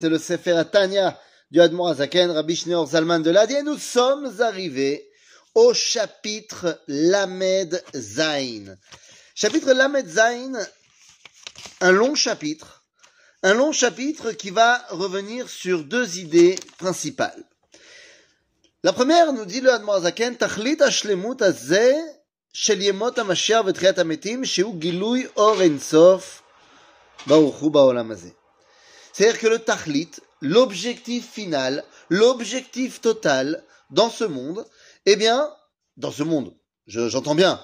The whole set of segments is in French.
C'est le Sefer Atania du Admor Azaken, Rabbi Shneor Zalman de l'Adi, et nous sommes arrivés au chapitre Lamed Zain. Chapitre Lamed Zain, un long chapitre, un long chapitre qui va revenir sur deux idées principales. La première nous dit le Admor Azaken, Tachlit Ashlemut Azeh Ensof, Baruch Hu Ba'olam Hazeh. C'est-à-dire que le tachlit, l'objectif final, l'objectif total dans ce monde, eh bien, dans ce monde, j'entends bien,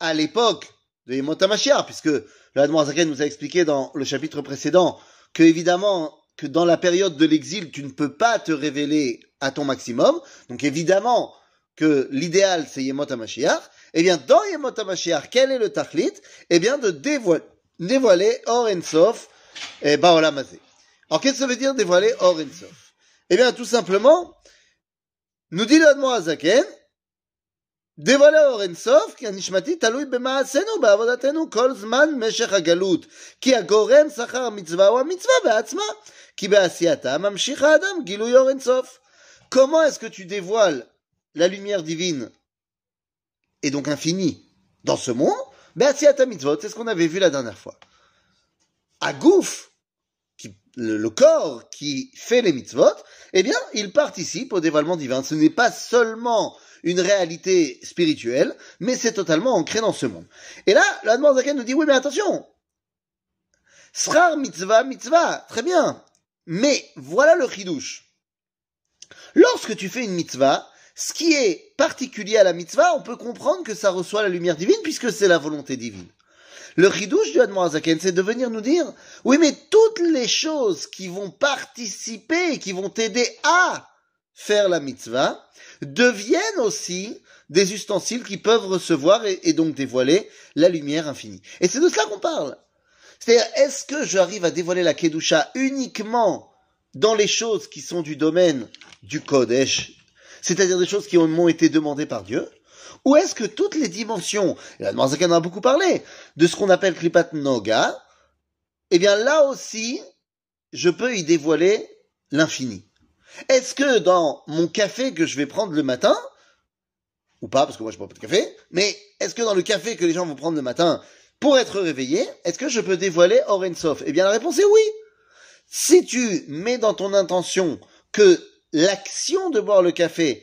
à l'époque de Yemot HaMashiach, puisque le Hadmoazaken nous a expliqué dans le chapitre précédent que évidemment que dans la période de l'exil, tu ne peux pas te révéler à ton maximum, donc évidemment que l'idéal c'est Yemot eh bien dans Yemot HaMashiach, quel est le tachlit? Eh bien de dévoiler, dévoiler Or Ensof et Baolam Hazeh. Alors qu'est-ce que ça veut dire dévoiler Or Insof Eh bien tout simplement, nous dit le Zaken, dévoiler Or Insof, qui a nishmati taloui b'ma'asenu, ba'avodatenu, kol zman meshech hagalut, ki agorem sachar mitzvah ou mitzvah ba'atzma, ki ba'asiyata mamshich ha'adam gilui Or Insof. Comment est-ce que tu dévoiles la lumière divine et donc infinie dans ce monde? Ba'asiyata mitzvot, c'est ce qu'on avait vu la dernière fois. À gouffre le, corps qui fait les mitzvot, eh bien, il participe au dévoilement divin. Ce n'est pas seulement une réalité spirituelle, mais c'est totalement ancré dans ce monde. Et là, la demande nous dit, oui, mais attention, srar mitzvah, mitzvah, très bien. Mais voilà le chidouche. Lorsque tu fais une mitzvah, ce qui est particulier à la mitzvah, on peut comprendre que ça reçoit la lumière divine puisque c'est la volonté divine. Le chidouche du Admorazaken, c'est de venir nous dire, oui, mais toutes les choses qui vont participer, qui vont t'aider à faire la mitzvah, deviennent aussi des ustensiles qui peuvent recevoir et, donc dévoiler la lumière infinie. Et c'est de cela qu'on parle. C'est-à-dire, est-ce que j'arrive à dévoiler la Kedusha uniquement dans les choses qui sont du domaine du Kodesh, c'est-à-dire des choses qui m'ont été demandées par Dieu, ou est-ce que toutes les dimensions, et la en a beaucoup parlé, de ce qu'on appelle Klipat Noga, eh bien là aussi, je peux y dévoiler l'infini. Est-ce que dans mon café que je vais prendre le matin, ou pas, parce que moi je bois pas de café, mais est-ce que dans le café que les gens vont prendre le matin pour être réveillés, est-ce que je peux dévoiler Orensof Eh bien la réponse est oui. Si tu mets dans ton intention que l'action de boire le café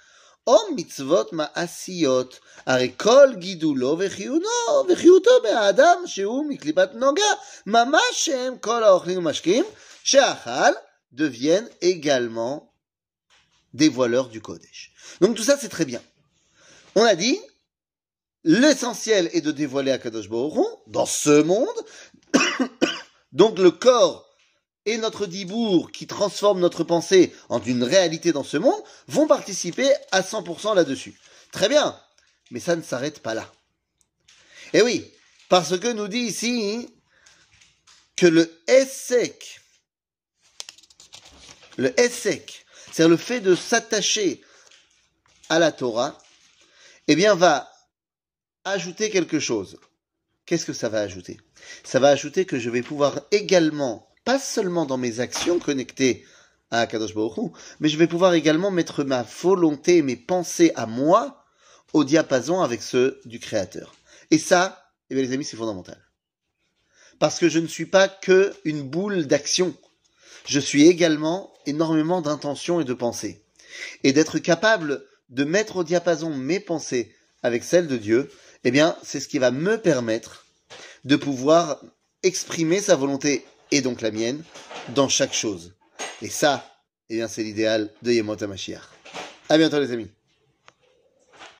או מצוות מעשיות, הרי כל גידולו וחיונו, וחיותו באדם שהוא מקליפת נוגה, ממש שהם כל האוכלים ומשקים, שאכל, deviennent également des voileurs du Kodesh. Donc tout ça c'est très bien. On a dit, l'essentiel est de dévoiler Akadosh Baruch dans ce monde, donc le corps et notre dibour qui transforme notre pensée en une réalité dans ce monde vont participer à 100% là-dessus. Très bien, mais ça ne s'arrête pas là. Et oui, parce que nous dit ici que le essek, le essek, c'est-à-dire le fait de s'attacher à la Torah, eh bien va ajouter quelque chose. Qu'est-ce que ça va ajouter? Ça va ajouter que je vais pouvoir également pas seulement dans mes actions connectées à Kadosh Baruch mais je vais pouvoir également mettre ma volonté mes pensées à moi au diapason avec ceux du Créateur. Et ça, eh bien les amis, c'est fondamental. Parce que je ne suis pas que une boule d'action. Je suis également énormément d'intention et de pensée. Et d'être capable de mettre au diapason mes pensées avec celles de Dieu, eh bien, c'est ce qui va me permettre de pouvoir exprimer sa volonté et donc la mienne dans chaque chose. Et ça, eh bien, c'est l'idéal de Yemot HaMashiach. À bientôt les amis.